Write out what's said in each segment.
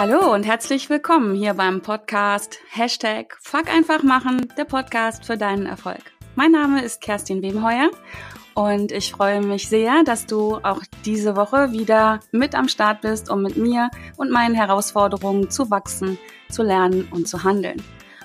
Hallo und herzlich willkommen hier beim Podcast Hashtag Fuck einfach machen, der Podcast für deinen Erfolg. Mein Name ist Kerstin Wemheuer und ich freue mich sehr, dass du auch diese Woche wieder mit am Start bist, um mit mir und meinen Herausforderungen zu wachsen, zu lernen und zu handeln.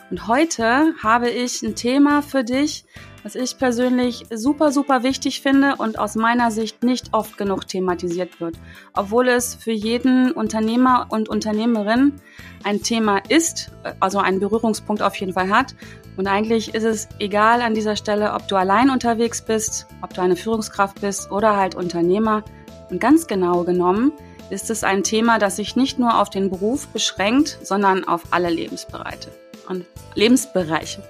Und heute habe ich ein Thema für dich, was ich persönlich super, super wichtig finde und aus meiner Sicht nicht oft genug thematisiert wird. Obwohl es für jeden Unternehmer und Unternehmerin ein Thema ist, also einen Berührungspunkt auf jeden Fall hat. Und eigentlich ist es egal an dieser Stelle, ob du allein unterwegs bist, ob du eine Führungskraft bist oder halt Unternehmer. Und ganz genau genommen ist es ein Thema, das sich nicht nur auf den Beruf beschränkt, sondern auf alle Lebensbereiche und Lebensbereiche.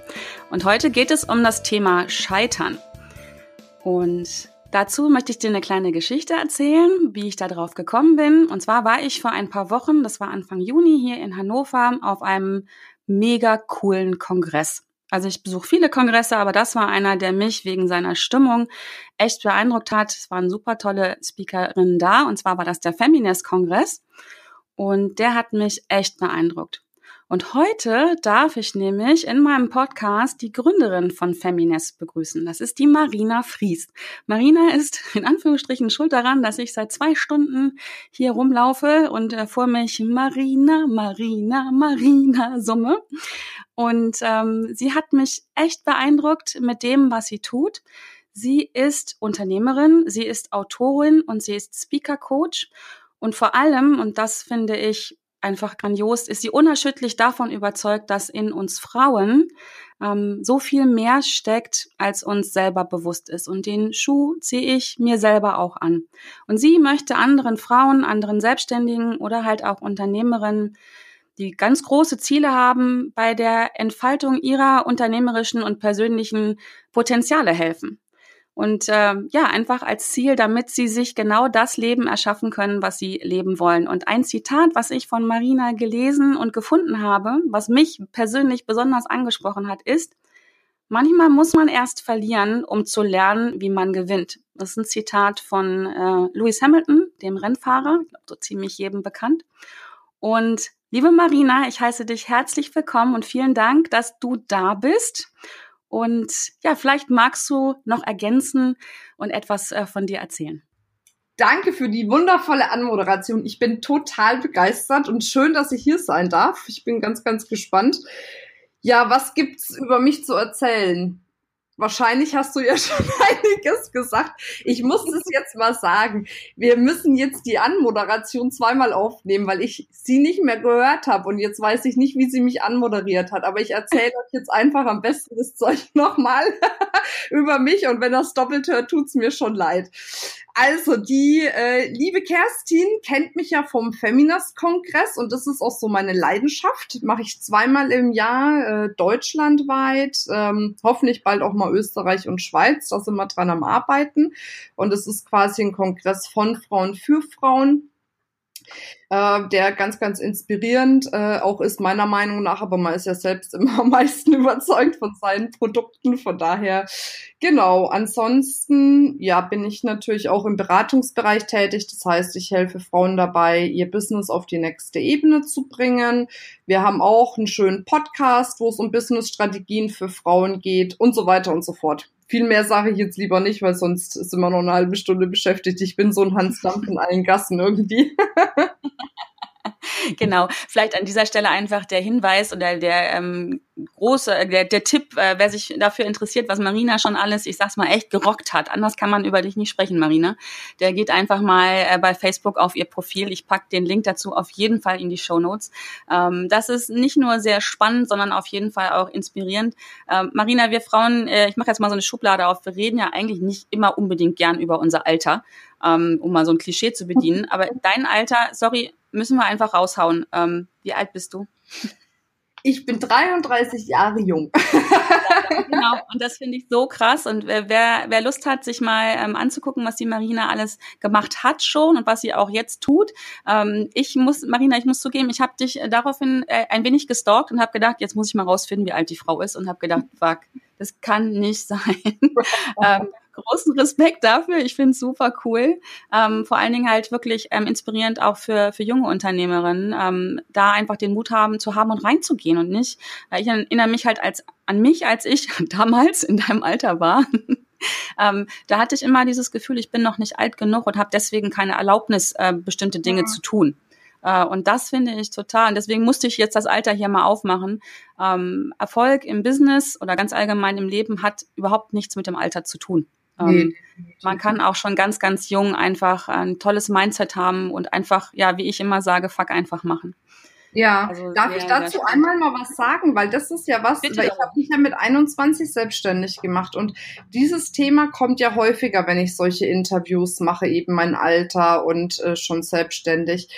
Und heute geht es um das Thema Scheitern. Und dazu möchte ich dir eine kleine Geschichte erzählen, wie ich da drauf gekommen bin. Und zwar war ich vor ein paar Wochen, das war Anfang Juni hier in Hannover, auf einem mega coolen Kongress. Also ich besuche viele Kongresse, aber das war einer, der mich wegen seiner Stimmung echt beeindruckt hat. Es waren super tolle Speakerinnen da und zwar war das der Feminist-Kongress und der hat mich echt beeindruckt. Und heute darf ich nämlich in meinem Podcast die Gründerin von Feminist begrüßen. Das ist die Marina Fries. Marina ist in Anführungsstrichen schuld daran, dass ich seit zwei Stunden hier rumlaufe und äh, vor mich Marina, Marina, Marina summe. Und ähm, sie hat mich echt beeindruckt mit dem, was sie tut. Sie ist Unternehmerin, sie ist Autorin und sie ist Speaker Coach. Und vor allem, und das finde ich einfach grandios, ist sie unerschütterlich davon überzeugt, dass in uns Frauen ähm, so viel mehr steckt, als uns selber bewusst ist. Und den Schuh ziehe ich mir selber auch an. Und sie möchte anderen Frauen, anderen Selbstständigen oder halt auch Unternehmerinnen, die ganz große Ziele haben, bei der Entfaltung ihrer unternehmerischen und persönlichen Potenziale helfen. Und äh, ja, einfach als Ziel, damit sie sich genau das Leben erschaffen können, was sie leben wollen. Und ein Zitat, was ich von Marina gelesen und gefunden habe, was mich persönlich besonders angesprochen hat, ist, manchmal muss man erst verlieren, um zu lernen, wie man gewinnt. Das ist ein Zitat von äh, Lewis Hamilton, dem Rennfahrer, so ziemlich jedem bekannt. Und liebe Marina, ich heiße dich herzlich willkommen und vielen Dank, dass du da bist. Und ja, vielleicht magst du noch ergänzen und etwas äh, von dir erzählen. Danke für die wundervolle Anmoderation. Ich bin total begeistert und schön, dass ich hier sein darf. Ich bin ganz, ganz gespannt. Ja, was gibt's über mich zu erzählen? Wahrscheinlich hast du ja schon einiges gesagt. Ich muss es jetzt mal sagen. Wir müssen jetzt die Anmoderation zweimal aufnehmen, weil ich sie nicht mehr gehört habe und jetzt weiß ich nicht, wie sie mich anmoderiert hat. Aber ich erzähle euch jetzt einfach am besten das Zeug nochmal über mich und wenn das doppelt hört, tut's mir schon leid. Also, die äh, liebe Kerstin kennt mich ja vom Feminist-Kongress und das ist auch so meine Leidenschaft. Mache ich zweimal im Jahr äh, deutschlandweit, ähm, hoffentlich bald auch mal Österreich und Schweiz. Da sind wir dran am Arbeiten. Und es ist quasi ein Kongress von Frauen für Frauen äh, der ganz, ganz inspirierend äh, auch ist, meiner Meinung nach, aber man ist ja selbst immer am meisten überzeugt von seinen Produkten. Von daher, genau. Ansonsten, ja, bin ich natürlich auch im Beratungsbereich tätig. Das heißt, ich helfe Frauen dabei, ihr Business auf die nächste Ebene zu bringen. Wir haben auch einen schönen Podcast, wo es um Businessstrategien für Frauen geht und so weiter und so fort. Viel mehr sage ich jetzt lieber nicht, weil sonst sind wir noch eine halbe Stunde beschäftigt. Ich bin so ein Hans Dampf in allen Gassen irgendwie. genau. Vielleicht an dieser Stelle einfach der Hinweis oder der ähm, große, äh, der, der Tipp, äh, wer sich dafür interessiert, was Marina schon alles, ich sag's mal, echt gerockt hat. Anders kann man über dich nicht sprechen, Marina. Der geht einfach mal äh, bei Facebook auf ihr Profil. Ich pack den Link dazu auf jeden Fall in die Show Notes. Ähm, das ist nicht nur sehr spannend, sondern auf jeden Fall auch inspirierend. Ähm, Marina, wir Frauen, äh, ich mache jetzt mal so eine Schublade auf. Wir reden ja eigentlich nicht immer unbedingt gern über unser Alter, ähm, um mal so ein Klischee zu bedienen. Aber dein Alter, sorry, müssen wir einfach raushauen. Ähm, wie alt bist du? Ich bin 33 Jahre jung. genau, und das finde ich so krass. Und wer, wer Lust hat, sich mal ähm, anzugucken, was die Marina alles gemacht hat schon und was sie auch jetzt tut. Ähm, ich muss, Marina, ich muss zugeben, ich habe dich äh, daraufhin äh, ein wenig gestalkt und habe gedacht, jetzt muss ich mal rausfinden, wie alt die Frau ist und habe gedacht, fuck, das kann nicht sein. ähm, großen Respekt dafür. Ich finde es super cool. Ähm, vor allen Dingen halt wirklich ähm, inspirierend auch für, für junge Unternehmerinnen, ähm, da einfach den Mut haben zu haben und reinzugehen und nicht. Äh, ich erinnere mich halt als an mich, als ich damals in deinem Alter war. ähm, da hatte ich immer dieses Gefühl, ich bin noch nicht alt genug und habe deswegen keine Erlaubnis, äh, bestimmte Dinge ja. zu tun. Äh, und das finde ich total. Und deswegen musste ich jetzt das Alter hier mal aufmachen. Ähm, Erfolg im Business oder ganz allgemein im Leben hat überhaupt nichts mit dem Alter zu tun. Ähm, nee. Man kann auch schon ganz, ganz jung einfach ein tolles Mindset haben und einfach, ja, wie ich immer sage, fuck einfach machen. Ja, also darf sehr, ich dazu einmal mal was sagen, weil das ist ja was, ich habe mich ja mit 21 selbstständig gemacht und dieses Thema kommt ja häufiger, wenn ich solche Interviews mache, eben mein Alter und äh, schon selbstständig.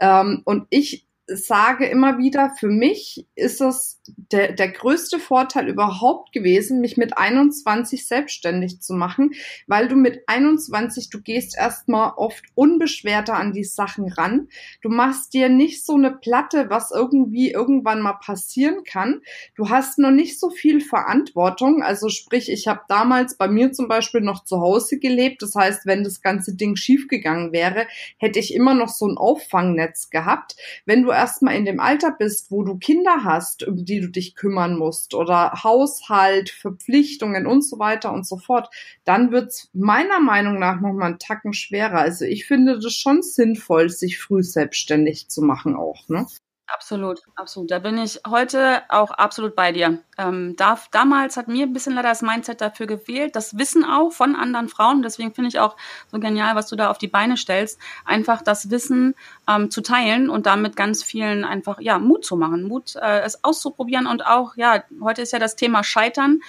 Ähm, und ich sage immer wieder, für mich ist es der, der größte Vorteil überhaupt gewesen, mich mit 21 selbstständig zu machen, weil du mit 21, du gehst erstmal oft unbeschwerter an die Sachen ran. Du machst dir nicht so eine Platte, was irgendwie irgendwann mal passieren kann. Du hast noch nicht so viel Verantwortung. Also sprich, ich habe damals bei mir zum Beispiel noch zu Hause gelebt. Das heißt, wenn das ganze Ding schiefgegangen wäre, hätte ich immer noch so ein Auffangnetz gehabt. Wenn du erstmal in dem Alter bist, wo du Kinder hast, um die du dich kümmern musst oder Haushalt, Verpflichtungen und so weiter und so fort, dann wird's meiner Meinung nach nochmal einen Tacken schwerer. Also ich finde das schon sinnvoll, sich früh selbstständig zu machen auch, ne? Absolut, absolut. Da bin ich heute auch absolut bei dir. Ähm, da, damals hat mir ein bisschen leider das Mindset dafür gewählt, das Wissen auch von anderen Frauen. Deswegen finde ich auch so genial, was du da auf die Beine stellst, einfach das Wissen ähm, zu teilen und damit ganz vielen einfach ja Mut zu machen, Mut äh, es auszuprobieren und auch ja heute ist ja das Thema Scheitern,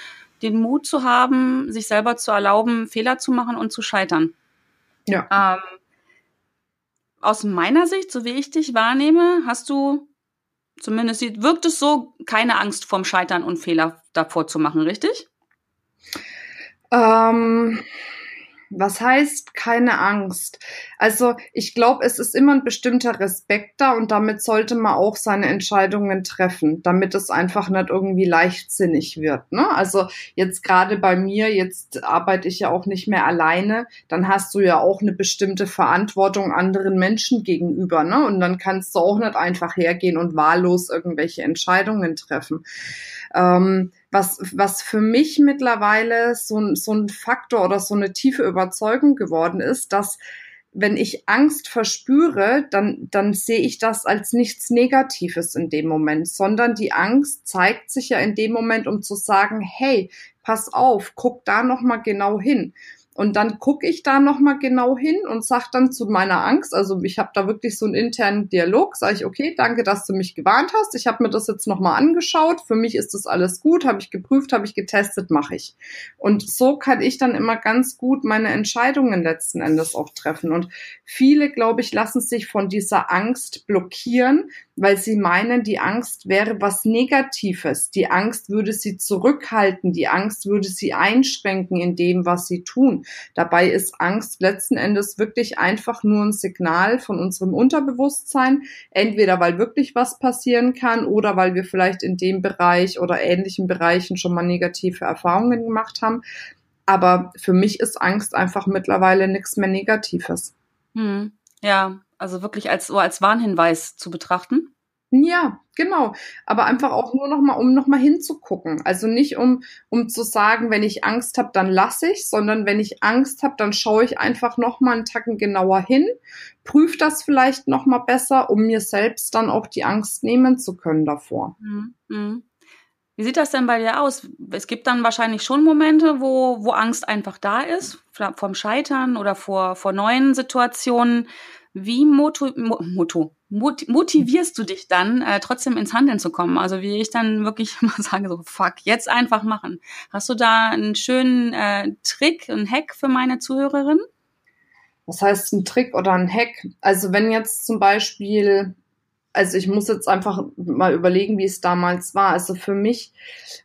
den Mut zu haben, sich selber zu erlauben, Fehler zu machen und zu scheitern. Ja. Ähm, aus meiner Sicht, so wie ich dich wahrnehme, hast du, zumindest wirkt es so, keine Angst vorm Scheitern und Fehler davor zu machen, richtig? Ähm, was heißt keine Angst? Also ich glaube, es ist immer ein bestimmter Respekt da und damit sollte man auch seine Entscheidungen treffen, damit es einfach nicht irgendwie leichtsinnig wird. Ne? Also jetzt gerade bei mir, jetzt arbeite ich ja auch nicht mehr alleine, dann hast du ja auch eine bestimmte Verantwortung anderen Menschen gegenüber. Ne? Und dann kannst du auch nicht einfach hergehen und wahllos irgendwelche Entscheidungen treffen. Ähm, was, was für mich mittlerweile so, ein so ein Faktor oder so eine tiefe Überzeugung geworden ist, dass wenn ich Angst verspüre, dann, dann sehe ich das als nichts Negatives in dem Moment, sondern die Angst zeigt sich ja in dem Moment, um zu sagen, hey, pass auf, guck da noch mal genau hin. Und dann gucke ich da nochmal genau hin und sag dann zu meiner Angst, also ich habe da wirklich so einen internen Dialog, sage ich, okay, danke, dass du mich gewarnt hast. Ich habe mir das jetzt nochmal angeschaut. Für mich ist das alles gut, habe ich geprüft, habe ich getestet, mache ich. Und so kann ich dann immer ganz gut meine Entscheidungen letzten Endes auch treffen. Und viele, glaube ich, lassen sich von dieser Angst blockieren, weil sie meinen, die Angst wäre was Negatives. Die Angst würde sie zurückhalten, die Angst würde sie einschränken in dem, was sie tun. Dabei ist Angst letzten Endes wirklich einfach nur ein Signal von unserem Unterbewusstsein, entweder weil wirklich was passieren kann oder weil wir vielleicht in dem Bereich oder ähnlichen Bereichen schon mal negative Erfahrungen gemacht haben. Aber für mich ist Angst einfach mittlerweile nichts mehr Negatives. Hm. Ja, also wirklich als so als Warnhinweis zu betrachten. Ja, genau. Aber einfach auch nur noch mal, um noch mal hinzugucken. Also nicht um, um zu sagen, wenn ich Angst habe, dann lasse ich, sondern wenn ich Angst habe, dann schaue ich einfach noch mal einen Tacken genauer hin, prüfe das vielleicht noch mal besser, um mir selbst dann auch die Angst nehmen zu können davor. Mhm. mhm. Wie sieht das denn bei dir aus? Es gibt dann wahrscheinlich schon Momente, wo, wo Angst einfach da ist, vom Scheitern oder vor, vor neuen Situationen. Wie moto, moto, motivierst du dich dann, äh, trotzdem ins Handeln zu kommen? Also wie ich dann wirklich immer sage, so fuck, jetzt einfach machen. Hast du da einen schönen äh, Trick, einen Hack für meine Zuhörerin? Was heißt ein Trick oder ein Hack? Also wenn jetzt zum Beispiel also ich muss jetzt einfach mal überlegen, wie es damals war. Also für mich,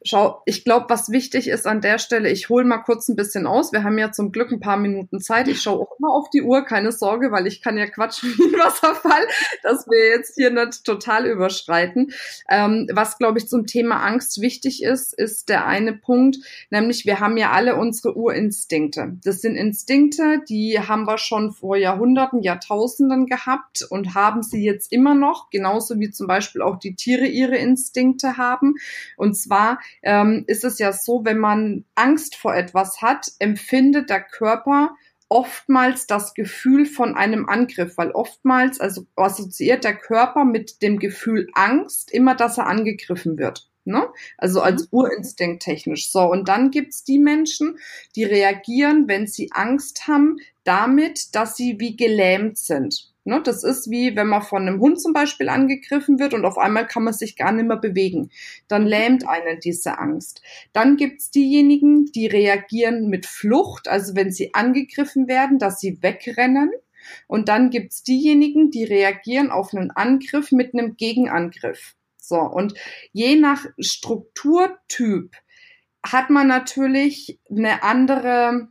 schau, ich glaube, was wichtig ist an der Stelle, ich hole mal kurz ein bisschen aus. Wir haben ja zum Glück ein paar Minuten Zeit. Ich schaue auch immer auf die Uhr, keine Sorge, weil ich kann ja quatschen wie ein Wasserfall, dass wir jetzt hier nicht total überschreiten. Ähm, was, glaube ich, zum Thema Angst wichtig ist, ist der eine Punkt, nämlich wir haben ja alle unsere Urinstinkte. Das sind Instinkte, die haben wir schon vor Jahrhunderten, Jahrtausenden gehabt und haben sie jetzt immer noch genauso wie zum Beispiel auch die Tiere ihre Instinkte haben. Und zwar ähm, ist es ja so, wenn man Angst vor etwas hat, empfindet der Körper oftmals das Gefühl von einem Angriff, weil oftmals also assoziiert der Körper mit dem Gefühl Angst immer, dass er angegriffen wird. Ne? Also als mhm. Urinstinkt technisch. So, und dann gibt's die Menschen, die reagieren, wenn sie Angst haben, damit, dass sie wie gelähmt sind. Ne, das ist wie, wenn man von einem Hund zum Beispiel angegriffen wird und auf einmal kann man sich gar nicht mehr bewegen. Dann lähmt einen diese Angst. Dann gibt's diejenigen, die reagieren mit Flucht, also wenn sie angegriffen werden, dass sie wegrennen. Und dann gibt's diejenigen, die reagieren auf einen Angriff mit einem Gegenangriff. So, und je nach Strukturtyp hat man natürlich eine andere,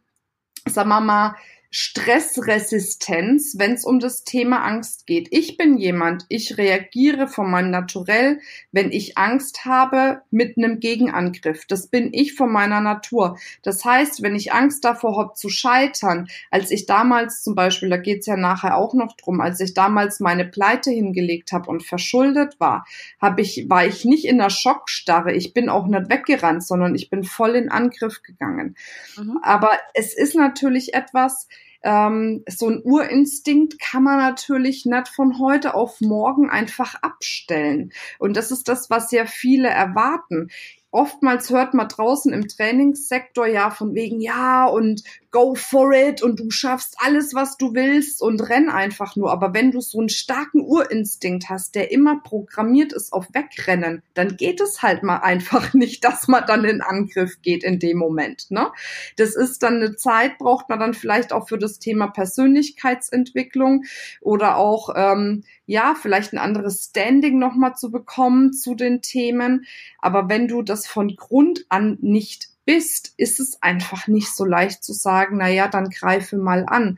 sagen wir mal, Stressresistenz, wenn es um das Thema Angst geht. Ich bin jemand, ich reagiere von meinem Naturell, wenn ich Angst habe, mit einem Gegenangriff. Das bin ich von meiner Natur. Das heißt, wenn ich Angst davor habe zu scheitern, als ich damals zum Beispiel, da geht's ja nachher auch noch drum, als ich damals meine Pleite hingelegt habe und verschuldet war, habe ich, war ich nicht in der Schockstarre. Ich bin auch nicht weggerannt, sondern ich bin voll in Angriff gegangen. Mhm. Aber es ist natürlich etwas, ähm, so ein Urinstinkt kann man natürlich nicht von heute auf morgen einfach abstellen. Und das ist das, was ja viele erwarten oftmals hört man draußen im Trainingssektor ja von wegen, ja, und go for it und du schaffst alles, was du willst und renn einfach nur. Aber wenn du so einen starken Urinstinkt hast, der immer programmiert ist auf Wegrennen, dann geht es halt mal einfach nicht, dass man dann in Angriff geht in dem Moment. Ne? Das ist dann eine Zeit, braucht man dann vielleicht auch für das Thema Persönlichkeitsentwicklung oder auch, ähm, ja, vielleicht ein anderes Standing nochmal zu bekommen zu den Themen. Aber wenn du das von Grund an nicht bist, ist es einfach nicht so leicht zu sagen, na ja, dann greife mal an.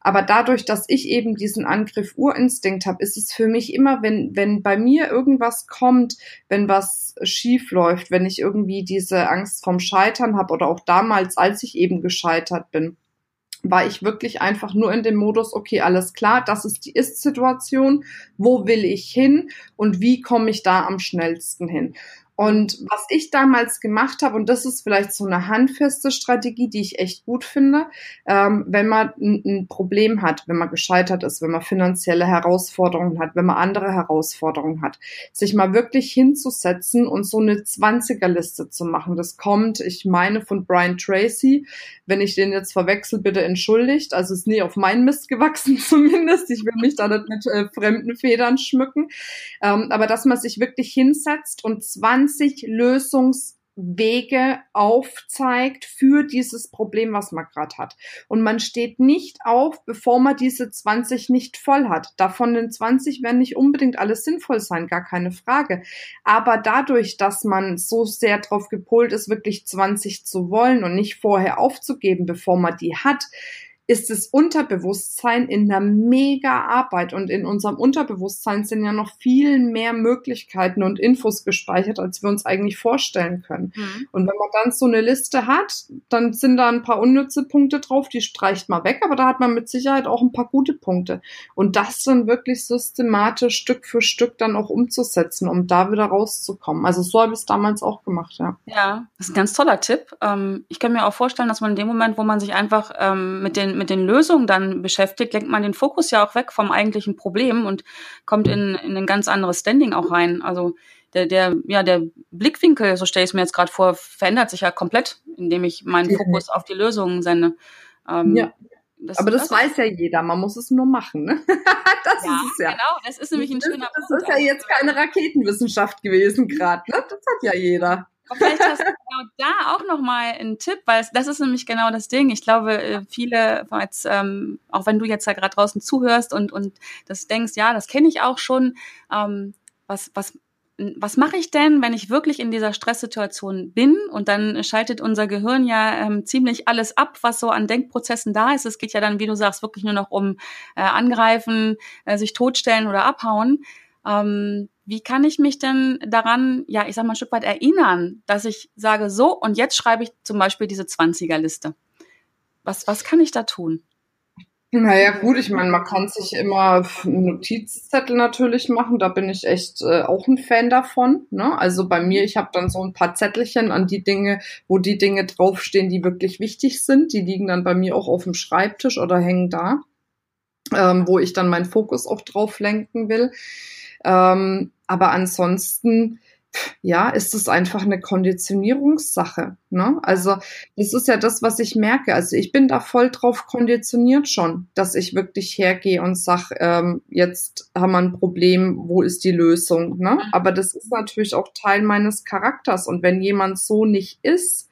Aber dadurch, dass ich eben diesen Angriff Urinstinkt habe, ist es für mich immer, wenn, wenn bei mir irgendwas kommt, wenn was schief läuft, wenn ich irgendwie diese Angst vom Scheitern habe oder auch damals, als ich eben gescheitert bin, war ich wirklich einfach nur in dem Modus, okay, alles klar, das ist die Ist-Situation, wo will ich hin und wie komme ich da am schnellsten hin? Und was ich damals gemacht habe, und das ist vielleicht so eine handfeste Strategie, die ich echt gut finde, ähm, wenn man ein, ein, Problem hat, wenn man gescheitert ist, wenn man finanzielle Herausforderungen hat, wenn man andere Herausforderungen hat, sich mal wirklich hinzusetzen und so eine 20er-Liste zu machen. Das kommt, ich meine, von Brian Tracy. Wenn ich den jetzt verwechsel, bitte entschuldigt. Also ist nie auf meinen Mist gewachsen zumindest. Ich will mich da nicht mit äh, fremden Federn schmücken. Ähm, aber dass man sich wirklich hinsetzt und 20 20 Lösungswege aufzeigt für dieses Problem, was man gerade hat. Und man steht nicht auf, bevor man diese 20 nicht voll hat. Davon den 20 werden nicht unbedingt alles sinnvoll sein, gar keine Frage. Aber dadurch, dass man so sehr drauf gepolt ist, wirklich 20 zu wollen und nicht vorher aufzugeben, bevor man die hat, ist das Unterbewusstsein in einer mega Arbeit und in unserem Unterbewusstsein sind ja noch viel mehr Möglichkeiten und Infos gespeichert, als wir uns eigentlich vorstellen können. Mhm. Und wenn man dann so eine Liste hat, dann sind da ein paar unnütze Punkte drauf, die streicht man weg, aber da hat man mit Sicherheit auch ein paar gute Punkte. Und das dann wirklich systematisch Stück für Stück dann auch umzusetzen, um da wieder rauszukommen. Also so habe ich es damals auch gemacht, ja. Ja, das ist ein ganz toller Tipp. Ähm, ich kann mir auch vorstellen, dass man in dem Moment, wo man sich einfach ähm, mit den mit den Lösungen dann beschäftigt, lenkt man den Fokus ja auch weg vom eigentlichen Problem und kommt in, in ein ganz anderes Standing auch rein. Also der, der, ja, der Blickwinkel, so stelle ich es mir jetzt gerade vor, verändert sich ja komplett, indem ich meinen. Fokus auf die Lösungen sende. Ähm, ja. Das, Aber das, das, weiß ja jeder, man muss es nur machen. Ne? das ja, ist es ja. Genau, das ist nämlich ein schöner das, Punkt. Ist ja jetzt keine Raketenwissenschaft gewesen gerade. Ne? Das hat ja jeder. Aber vielleicht hast genau da auch nochmal ein Tipp, weil das ist nämlich genau das Ding. Ich glaube, äh, viele, als, ähm, auch wenn du jetzt ja gerade draußen zuhörst und, und das denkst, ja, das kenne ich auch schon, ähm, was, was was mache ich denn, wenn ich wirklich in dieser Stresssituation bin? Und dann schaltet unser Gehirn ja ähm, ziemlich alles ab, was so an Denkprozessen da ist. Es geht ja dann, wie du sagst, wirklich nur noch um äh, angreifen, äh, sich totstellen oder abhauen. Ähm, wie kann ich mich denn daran, ja, ich sag mal ein Stück weit erinnern, dass ich sage, so, und jetzt schreibe ich zum Beispiel diese 20er-Liste. Was, was kann ich da tun? Naja, gut, ich meine, man kann sich immer Notizzettel natürlich machen, da bin ich echt äh, auch ein Fan davon. Ne? Also bei mir, ich habe dann so ein paar Zettelchen an die Dinge, wo die Dinge draufstehen, die wirklich wichtig sind. Die liegen dann bei mir auch auf dem Schreibtisch oder hängen da, ähm, wo ich dann meinen Fokus auch drauf lenken will. Ähm, aber ansonsten ja, ist es einfach eine Konditionierungssache. Ne? Also das ist ja das, was ich merke. Also ich bin da voll drauf konditioniert schon, dass ich wirklich hergehe und sag, ähm, jetzt haben wir ein Problem, wo ist die Lösung? Ne? Mhm. Aber das ist natürlich auch Teil meines Charakters. Und wenn jemand so nicht ist,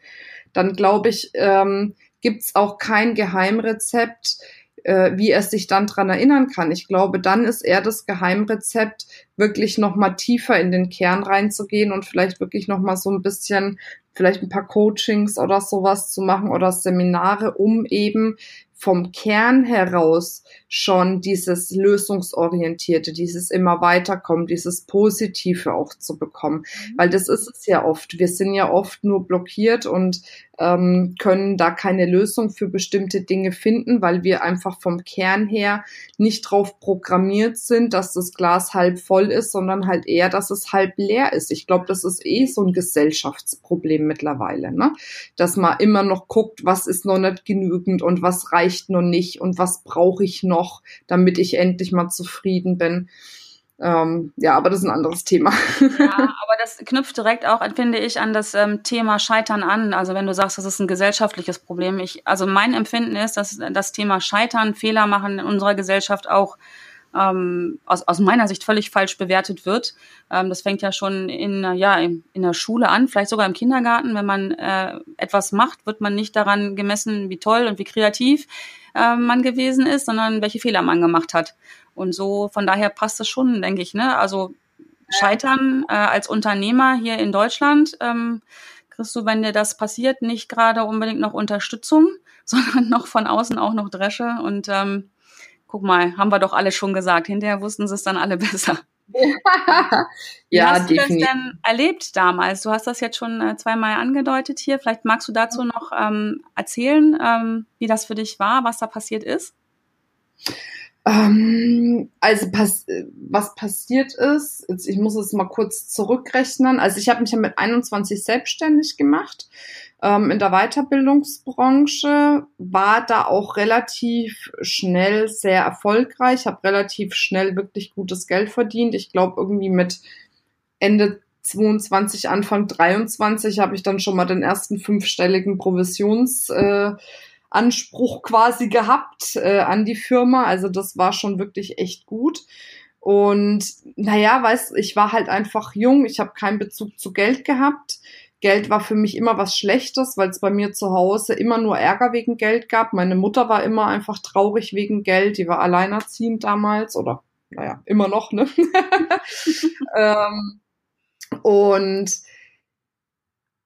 dann glaube ich, ähm, gibt es auch kein Geheimrezept, äh, wie er sich dann dran erinnern kann. Ich glaube, dann ist eher das Geheimrezept, wirklich noch mal tiefer in den Kern reinzugehen und vielleicht wirklich noch mal so ein bisschen vielleicht ein paar Coachings oder sowas zu machen oder Seminare, um eben vom Kern heraus schon dieses lösungsorientierte, dieses immer weiterkommen, dieses Positive auch zu bekommen. Mhm. Weil das ist es ja oft. Wir sind ja oft nur blockiert und ähm, können da keine Lösung für bestimmte Dinge finden, weil wir einfach vom Kern her nicht drauf programmiert sind, dass das Glas halb voll ist, sondern halt eher, dass es halb leer ist. Ich glaube, das ist eh so ein Gesellschaftsproblem mittlerweile, ne? dass man immer noch guckt, was ist noch nicht genügend und was reicht noch nicht und was brauche ich noch, damit ich endlich mal zufrieden bin. Ähm, ja, aber das ist ein anderes Thema. Ja, aber das knüpft direkt auch, finde ich, an das ähm, Thema Scheitern an. Also wenn du sagst, das ist ein gesellschaftliches Problem. Ich, also mein Empfinden ist, dass das Thema Scheitern, Fehler machen in unserer Gesellschaft auch ähm, aus, aus meiner Sicht völlig falsch bewertet wird. Ähm, das fängt ja schon in, ja, in, in der Schule an, vielleicht sogar im Kindergarten. Wenn man äh, etwas macht, wird man nicht daran gemessen, wie toll und wie kreativ äh, man gewesen ist, sondern welche Fehler man gemacht hat. Und so, von daher passt es schon, denke ich. Ne? Also Scheitern äh, als Unternehmer hier in Deutschland, ähm, kriegst du, wenn dir das passiert, nicht gerade unbedingt noch Unterstützung, sondern noch von außen auch noch Dresche. Und ähm, guck mal, haben wir doch alle schon gesagt. Hinterher wussten sie es dann alle besser. Wie ja, hast du das denn erlebt damals? Du hast das jetzt schon äh, zweimal angedeutet hier. Vielleicht magst du dazu noch ähm, erzählen, ähm, wie das für dich war, was da passiert ist? Ähm, also pass was passiert ist, ich muss es mal kurz zurückrechnen. Also ich habe mich ja mit 21 selbstständig gemacht ähm, in der Weiterbildungsbranche, war da auch relativ schnell sehr erfolgreich, habe relativ schnell wirklich gutes Geld verdient. Ich glaube irgendwie mit Ende 22, Anfang 23 habe ich dann schon mal den ersten fünfstelligen Provisions äh, Anspruch quasi gehabt äh, an die Firma. Also das war schon wirklich echt gut. Und naja, weiß, ich war halt einfach jung, ich habe keinen Bezug zu Geld gehabt. Geld war für mich immer was Schlechtes, weil es bei mir zu Hause immer nur Ärger wegen Geld gab. Meine Mutter war immer einfach traurig wegen Geld, die war alleinerziehend damals oder naja, immer noch, ne? ähm, und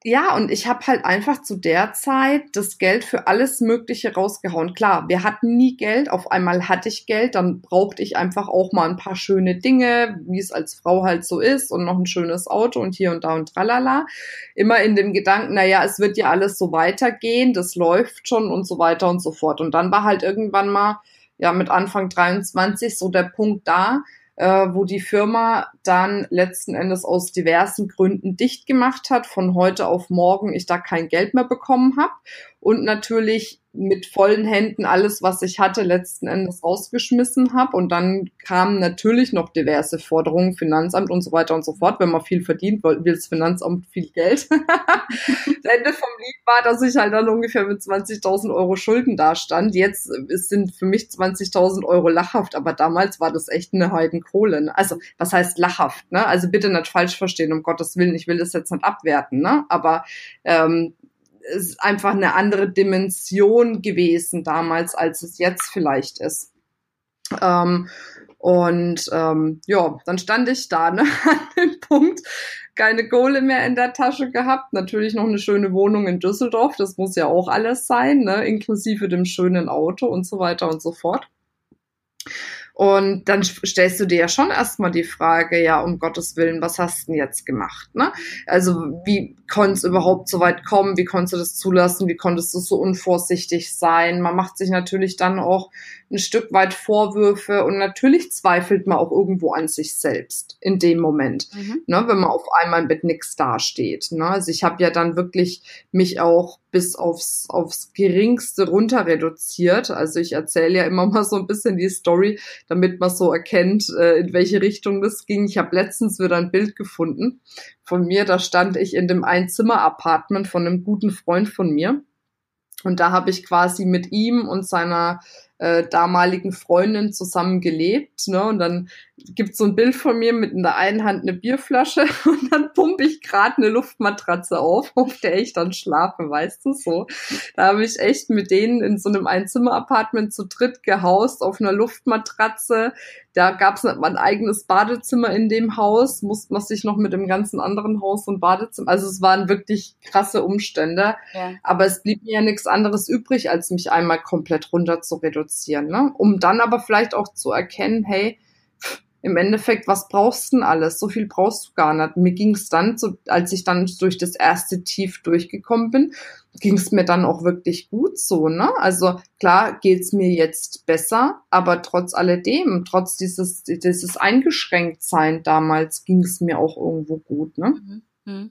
ja, und ich habe halt einfach zu der Zeit das Geld für alles Mögliche rausgehauen. Klar, wir hatten nie Geld, auf einmal hatte ich Geld, dann brauchte ich einfach auch mal ein paar schöne Dinge, wie es als Frau halt so ist und noch ein schönes Auto und hier und da und tralala. Immer in dem Gedanken, naja, es wird ja alles so weitergehen, das läuft schon und so weiter und so fort. Und dann war halt irgendwann mal, ja, mit Anfang 23 so der Punkt da, äh, wo die Firma dann letzten Endes aus diversen Gründen dicht gemacht hat, von heute auf morgen ich da kein Geld mehr bekommen habe und natürlich mit vollen Händen alles, was ich hatte, letzten Endes rausgeschmissen habe. Und dann kamen natürlich noch diverse Forderungen, Finanzamt und so weiter und so fort. Wenn man viel verdient, will das Finanzamt viel Geld. das Ende vom Lied war, dass ich halt dann ungefähr mit 20.000 Euro Schulden dastand. Jetzt sind für mich 20.000 Euro lachhaft, aber damals war das echt eine Heidenkohle. Ne? Also, was heißt lachhaft? Ne? Also bitte nicht falsch verstehen, um Gottes Willen. Ich will das jetzt nicht abwerten, ne? aber ähm, ist einfach eine andere Dimension gewesen damals, als es jetzt vielleicht ist. Ähm, und ähm, ja, dann stand ich da ne, an dem Punkt, keine Kohle mehr in der Tasche gehabt, natürlich noch eine schöne Wohnung in Düsseldorf, das muss ja auch alles sein, ne, inklusive dem schönen Auto und so weiter und so fort. Und dann stellst du dir ja schon erstmal die Frage, ja, um Gottes Willen, was hast du denn jetzt gemacht? Ne? Also wie konnte es überhaupt so weit kommen? Wie konntest du das zulassen? Wie konntest du so unvorsichtig sein? Man macht sich natürlich dann auch ein Stück weit Vorwürfe und natürlich zweifelt man auch irgendwo an sich selbst in dem Moment, mhm. ne, wenn man auf einmal mit nichts dasteht. Ne? Also ich habe ja dann wirklich mich auch bis aufs, aufs geringste runter reduziert. Also ich erzähle ja immer mal so ein bisschen die Story, damit man so erkennt, äh, in welche Richtung das ging. Ich habe letztens wieder ein Bild gefunden von mir, da stand ich in dem Einzimmer-Apartment von einem guten Freund von mir. Und da habe ich quasi mit ihm und seiner äh, damaligen Freundin zusammen gelebt. Ne? Und dann gibt's so ein Bild von mir mit in der einen Hand eine Bierflasche und dann pumpe ich gerade eine Luftmatratze auf, auf der ich dann schlafe, weißt du so. Da habe ich echt mit denen in so einem Einzimmer-Apartment zu dritt gehaust auf einer Luftmatratze. Da gab's nicht mal ein eigenes Badezimmer in dem Haus, musste man sich noch mit dem ganzen anderen Haus und Badezimmer. Also es waren wirklich krasse Umstände. Ja. Aber es blieb mir ja nichts anderes übrig, als mich einmal komplett runter zu reduzieren. Ne? Um dann aber vielleicht auch zu erkennen, hey, im Endeffekt, was brauchst du denn alles? So viel brauchst du gar nicht. Mir ging es dann, so, als ich dann durch das erste Tief durchgekommen bin, ging es mir dann auch wirklich gut so, ne? Also klar geht's mir jetzt besser, aber trotz alledem, trotz dieses, dieses Eingeschränktsein damals, ging es mir auch irgendwo gut, ne? Mhm. Mhm.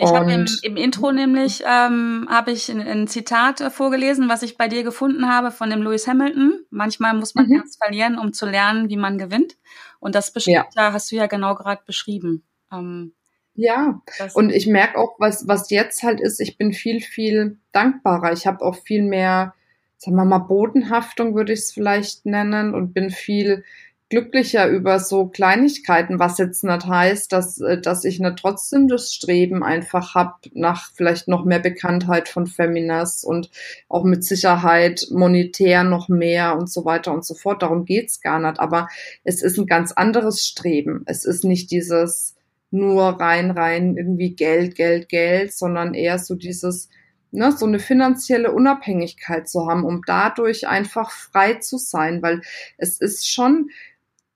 Ich habe im, im, Intro nämlich ähm, habe ich ein, ein, Zitat äh, vorgelesen, was ich bei dir gefunden habe von dem Lewis Hamilton. Manchmal muss man mhm. Verlieren, um zu lernen, wie man gewinnt. Und das ja. da hast du ja genau gerade beschrieben. Ähm, ja, und ich merke auch, was, was jetzt halt ist, ich bin viel, viel dankbarer. Ich habe auch viel mehr, sagen wir mal, Bodenhaftung würde ich es vielleicht nennen und bin viel glücklicher über so Kleinigkeiten, was jetzt nicht heißt, dass, äh, dass ich nicht trotzdem das Streben einfach habe nach vielleicht noch mehr Bekanntheit von Feminas und auch mit Sicherheit monetär noch mehr und so weiter und so fort. Darum geht's gar nicht. Aber es ist ein ganz anderes Streben. Es ist nicht dieses nur rein, rein irgendwie Geld, Geld, Geld, sondern eher so dieses, ne, so eine finanzielle Unabhängigkeit zu haben, um dadurch einfach frei zu sein, weil es ist schon,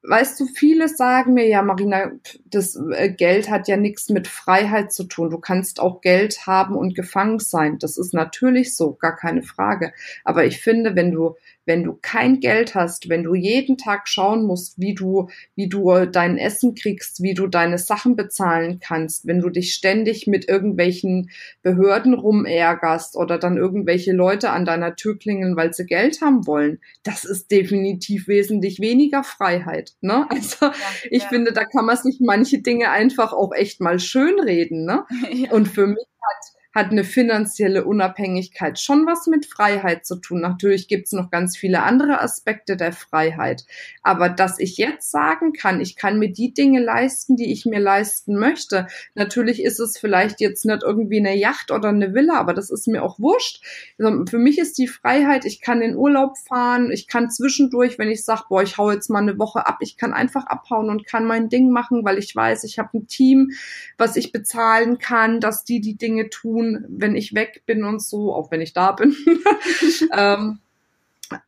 weißt du, viele sagen mir, ja, Marina, das äh, Geld hat ja nichts mit Freiheit zu tun. Du kannst auch Geld haben und gefangen sein. Das ist natürlich so, gar keine Frage. Aber ich finde, wenn du wenn du kein Geld hast, wenn du jeden Tag schauen musst, wie du, wie du dein Essen kriegst, wie du deine Sachen bezahlen kannst, wenn du dich ständig mit irgendwelchen Behörden rumärgerst oder dann irgendwelche Leute an deiner Tür klingeln, weil sie Geld haben wollen, das ist definitiv wesentlich weniger Freiheit. Ne? Also ja, ich ja. finde, da kann man sich manche Dinge einfach auch echt mal schönreden. Ne? Ja. Und für mich hat hat eine finanzielle Unabhängigkeit schon was mit Freiheit zu tun. Natürlich gibt es noch ganz viele andere Aspekte der Freiheit. Aber dass ich jetzt sagen kann, ich kann mir die Dinge leisten, die ich mir leisten möchte. Natürlich ist es vielleicht jetzt nicht irgendwie eine Yacht oder eine Villa, aber das ist mir auch wurscht. Also für mich ist die Freiheit, ich kann in Urlaub fahren, ich kann zwischendurch, wenn ich sage, boah, ich hau jetzt mal eine Woche ab, ich kann einfach abhauen und kann mein Ding machen, weil ich weiß, ich habe ein Team, was ich bezahlen kann, dass die die Dinge tun tun, wenn ich weg bin und so, auch wenn ich da bin. ähm,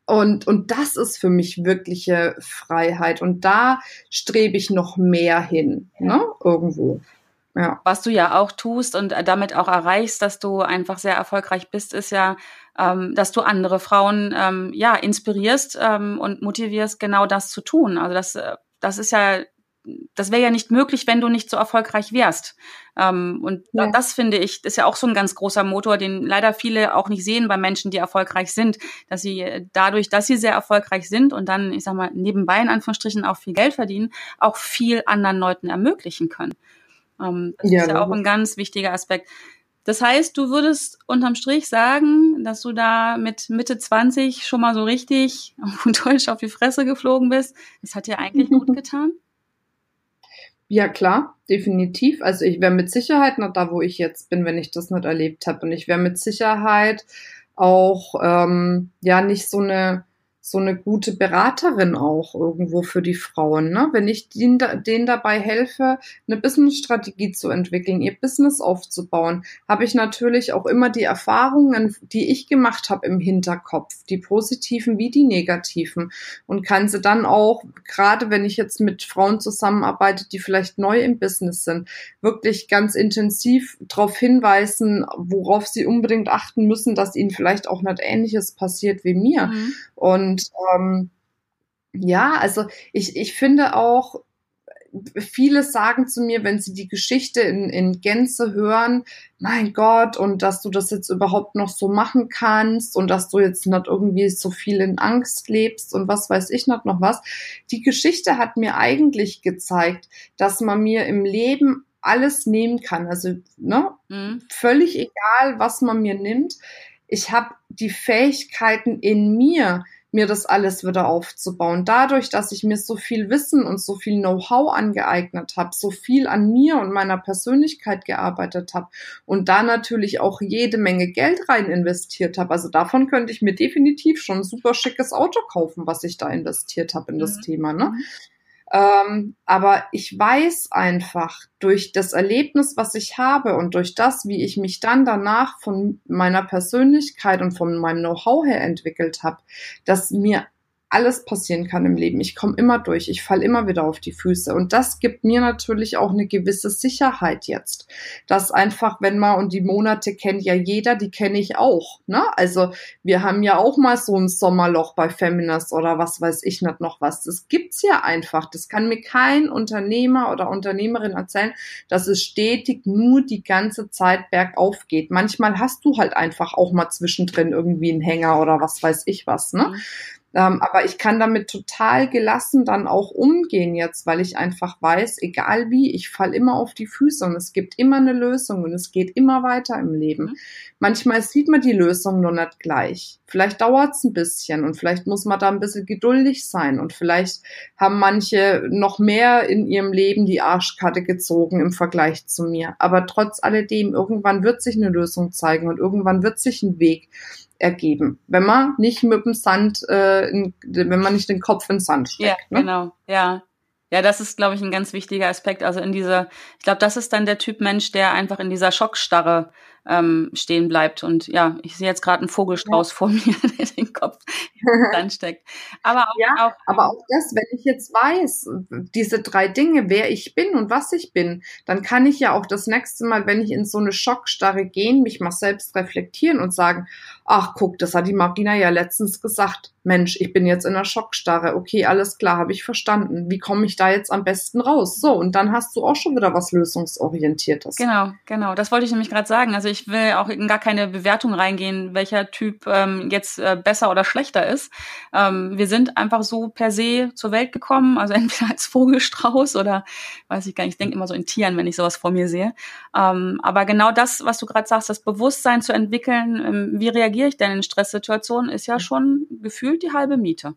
und, und das ist für mich wirkliche Freiheit. Und da strebe ich noch mehr hin, ne? Irgendwo. Ja. Was du ja auch tust und damit auch erreichst, dass du einfach sehr erfolgreich bist, ist ja, ähm, dass du andere Frauen ähm, ja inspirierst ähm, und motivierst, genau das zu tun. Also das, äh, das ist ja das wäre ja nicht möglich, wenn du nicht so erfolgreich wärst. Ähm, und ja. das finde ich, ist ja auch so ein ganz großer Motor, den leider viele auch nicht sehen bei Menschen, die erfolgreich sind, dass sie dadurch, dass sie sehr erfolgreich sind und dann, ich sag mal, nebenbei in Anführungsstrichen auch viel Geld verdienen, auch viel anderen Leuten ermöglichen können. Ähm, das ja, ist ja auch ein ganz wichtiger Aspekt. Das heißt, du würdest unterm Strich sagen, dass du da mit Mitte 20 schon mal so richtig auf Deutsch auf die Fresse geflogen bist. Das hat dir eigentlich gut getan? Ja, klar, definitiv. Also ich wäre mit Sicherheit noch da, wo ich jetzt bin, wenn ich das nicht erlebt habe. Und ich wäre mit Sicherheit auch ähm, ja nicht so eine so eine gute Beraterin auch irgendwo für die Frauen. Ne? Wenn ich denen, denen dabei helfe, eine Businessstrategie zu entwickeln, ihr Business aufzubauen, habe ich natürlich auch immer die Erfahrungen, die ich gemacht habe im Hinterkopf, die positiven wie die negativen und kann sie dann auch, gerade wenn ich jetzt mit Frauen zusammenarbeite, die vielleicht neu im Business sind, wirklich ganz intensiv darauf hinweisen, worauf sie unbedingt achten müssen, dass ihnen vielleicht auch nicht Ähnliches passiert wie mir. Mhm. Und ähm, ja, also ich, ich finde auch, viele sagen zu mir, wenn sie die Geschichte in, in Gänze hören, mein Gott, und dass du das jetzt überhaupt noch so machen kannst und dass du jetzt nicht irgendwie so viel in Angst lebst und was weiß ich nicht noch was. Die Geschichte hat mir eigentlich gezeigt, dass man mir im Leben alles nehmen kann. Also ne, mhm. völlig egal, was man mir nimmt. Ich habe die Fähigkeiten in mir, mir das alles wieder aufzubauen. Dadurch, dass ich mir so viel Wissen und so viel Know-how angeeignet habe, so viel an mir und meiner Persönlichkeit gearbeitet habe und da natürlich auch jede Menge Geld rein investiert habe. Also davon könnte ich mir definitiv schon ein super schickes Auto kaufen, was ich da investiert habe in das mhm. Thema. Ne? Ähm, aber ich weiß einfach durch das Erlebnis, was ich habe und durch das, wie ich mich dann danach von meiner Persönlichkeit und von meinem Know-how her entwickelt habe, dass mir alles passieren kann im Leben. Ich komme immer durch, ich falle immer wieder auf die Füße. Und das gibt mir natürlich auch eine gewisse Sicherheit jetzt. Dass einfach, wenn man, und die Monate kennt ja jeder, die kenne ich auch. Ne? Also wir haben ja auch mal so ein Sommerloch bei Feminist oder was weiß ich nicht noch was. Das gibt's ja einfach. Das kann mir kein Unternehmer oder Unternehmerin erzählen, dass es stetig nur die ganze Zeit bergauf geht. Manchmal hast du halt einfach auch mal zwischendrin irgendwie einen Hänger oder was weiß ich was. Ne? Mhm. Ähm, aber ich kann damit total gelassen dann auch umgehen jetzt, weil ich einfach weiß, egal wie, ich falle immer auf die Füße und es gibt immer eine Lösung und es geht immer weiter im Leben. Mhm. Manchmal sieht man die Lösung nur nicht gleich. Vielleicht dauert es ein bisschen und vielleicht muss man da ein bisschen geduldig sein und vielleicht haben manche noch mehr in ihrem Leben die Arschkarte gezogen im Vergleich zu mir. Aber trotz alledem, irgendwann wird sich eine Lösung zeigen und irgendwann wird sich ein Weg ergeben, wenn man nicht mit dem Sand, äh, in, wenn man nicht den Kopf in den Sand steckt. Ja, ne? genau, ja. Ja, das ist, glaube ich, ein ganz wichtiger Aspekt. Also in dieser, ich glaube, das ist dann der Typ Mensch, der einfach in dieser Schockstarre ähm, stehen bleibt. Und ja, ich sehe jetzt gerade einen Vogelstrauß ja. vor mir, der den Kopf dann steckt. Aber auch, ja, auch, aber auch das, wenn ich jetzt weiß, diese drei Dinge, wer ich bin und was ich bin, dann kann ich ja auch das nächste Mal, wenn ich in so eine Schockstarre gehe, mich mal selbst reflektieren und sagen, ach guck, das hat die Marina ja letztens gesagt. Mensch, ich bin jetzt in einer Schockstarre. Okay, alles klar, habe ich verstanden. Wie komme ich da jetzt am besten raus? So, und dann hast du auch schon wieder was lösungsorientiertes. Genau, genau. Das wollte ich nämlich gerade sagen. Also ich will auch in gar keine Bewertung reingehen, welcher Typ ähm, jetzt äh, besser oder schlechter ist. Ähm, wir sind einfach so per se zur Welt gekommen, also entweder als Vogelstrauß oder weiß ich gar nicht, ich denke immer so in Tieren, wenn ich sowas vor mir sehe. Ähm, aber genau das, was du gerade sagst, das Bewusstsein zu entwickeln, ähm, wie reagiere ich denn in Stresssituationen, ist ja schon gefühlt die halbe Miete.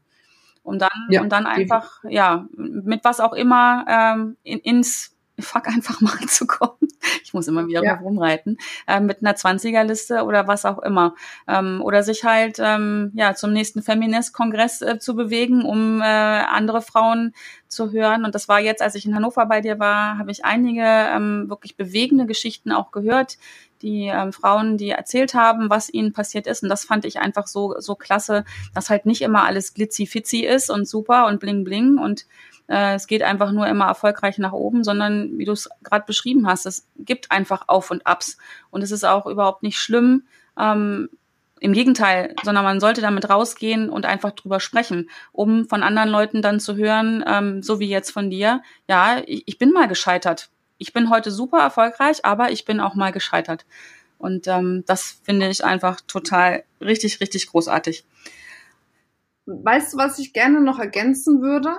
Und dann, ja, und dann einfach, ja, mit was auch immer ähm, in, ins Fuck einfach mal zu kommen. Ich muss immer wieder ja. rumreiten. Äh, mit einer 20er-Liste oder was auch immer. Ähm, oder sich halt ähm, ja zum nächsten Feminist-Kongress äh, zu bewegen, um äh, andere Frauen zu hören. Und das war jetzt, als ich in Hannover bei dir war, habe ich einige ähm, wirklich bewegende Geschichten auch gehört, die ähm, Frauen, die erzählt haben, was ihnen passiert ist. Und das fand ich einfach so, so klasse, dass halt nicht immer alles glitzy-fitzy ist und super und bling bling und äh, es geht einfach nur immer erfolgreich nach oben, sondern wie du es gerade beschrieben hast, es gibt einfach Auf und Abs. Und es ist auch überhaupt nicht schlimm, ähm, Im Gegenteil, sondern man sollte damit rausgehen und einfach drüber sprechen, um von anderen Leuten dann zu hören, ähm, so wie jetzt von dir, ja, ich, ich bin mal gescheitert. Ich bin heute super erfolgreich, aber ich bin auch mal gescheitert. Und ähm, das finde ich einfach total richtig, richtig großartig. Weißt du, was ich gerne noch ergänzen würde?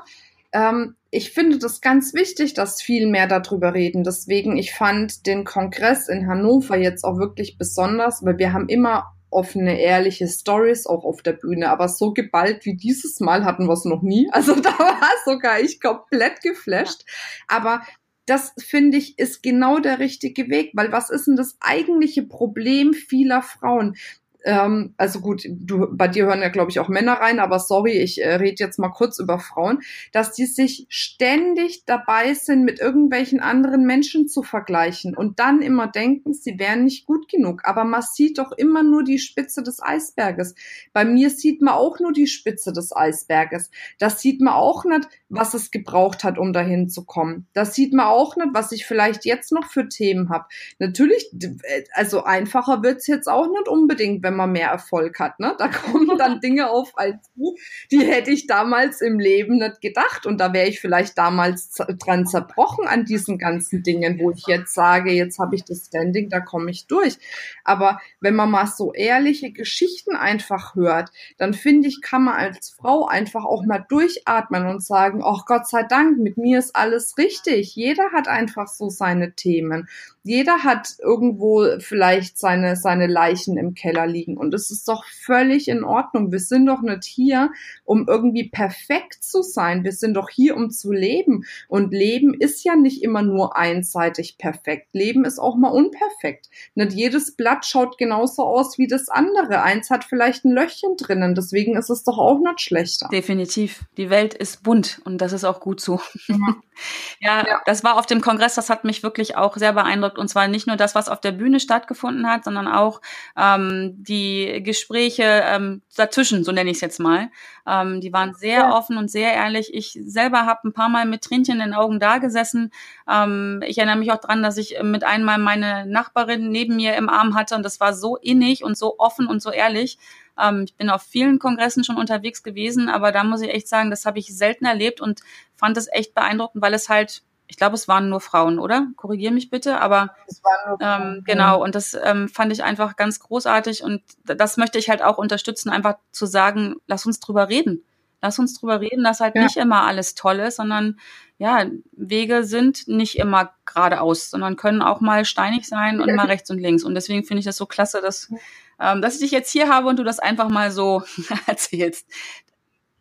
Ähm, ich finde das ganz wichtig, dass viel mehr darüber reden. Deswegen, ich fand den Kongress in Hannover jetzt auch wirklich besonders, weil wir haben immer offene, ehrliche Stories auch auf der Bühne. Aber so geballt wie dieses Mal hatten wir es noch nie. Also da war sogar ich komplett geflasht. Aber das finde ich ist genau der richtige Weg, weil was ist denn das eigentliche Problem vieler Frauen? Ähm, also gut, du, bei dir hören ja, glaube ich, auch Männer rein, aber sorry, ich äh, rede jetzt mal kurz über Frauen, dass die sich ständig dabei sind, mit irgendwelchen anderen Menschen zu vergleichen und dann immer denken, sie wären nicht gut genug. Aber man sieht doch immer nur die Spitze des Eisberges. Bei mir sieht man auch nur die Spitze des Eisberges. Das sieht man auch nicht, was es gebraucht hat, um dahin zu kommen. Das sieht man auch nicht, was ich vielleicht jetzt noch für Themen habe. Natürlich, äh, also einfacher wird's jetzt auch nicht unbedingt, wenn man mehr Erfolg hat. Ne? Da kommen dann Dinge auf als du, die hätte ich damals im Leben nicht gedacht. Und da wäre ich vielleicht damals dran zerbrochen an diesen ganzen Dingen, wo ich jetzt sage, jetzt habe ich das Standing, da komme ich durch. Aber wenn man mal so ehrliche Geschichten einfach hört, dann finde ich, kann man als Frau einfach auch mal durchatmen und sagen, ach Gott sei Dank, mit mir ist alles richtig. Jeder hat einfach so seine Themen jeder hat irgendwo vielleicht seine, seine Leichen im Keller liegen. Und es ist doch völlig in Ordnung. Wir sind doch nicht hier, um irgendwie perfekt zu sein. Wir sind doch hier, um zu leben. Und Leben ist ja nicht immer nur einseitig perfekt. Leben ist auch mal unperfekt. Nicht jedes Blatt schaut genauso aus wie das andere. Eins hat vielleicht ein Löchchen drinnen. Deswegen ist es doch auch nicht schlechter. Definitiv. Die Welt ist bunt und das ist auch gut so. Ja, ja, ja. das war auf dem Kongress, das hat mich wirklich auch sehr beeindruckt und zwar nicht nur das, was auf der Bühne stattgefunden hat, sondern auch ähm, die Gespräche ähm, dazwischen, so nenne ich es jetzt mal. Ähm, die waren sehr ja. offen und sehr ehrlich. Ich selber habe ein paar Mal mit Tränchen in den Augen da gesessen. Ähm, ich erinnere mich auch dran, dass ich mit einmal meine Nachbarin neben mir im Arm hatte und das war so innig und so offen und so ehrlich. Ähm, ich bin auf vielen Kongressen schon unterwegs gewesen, aber da muss ich echt sagen, das habe ich selten erlebt und fand es echt beeindruckend, weil es halt ich glaube, es waren nur Frauen, oder? Korrigier mich bitte, aber es waren nur Frauen, ähm, genau, und das ähm, fand ich einfach ganz großartig und das möchte ich halt auch unterstützen, einfach zu sagen, lass uns drüber reden. Lass uns drüber reden, dass halt ja. nicht immer alles toll ist, sondern ja, Wege sind nicht immer geradeaus, sondern können auch mal steinig sein und mal rechts und links. Und deswegen finde ich das so klasse, dass, ähm, dass ich dich jetzt hier habe und du das einfach mal so erzählst.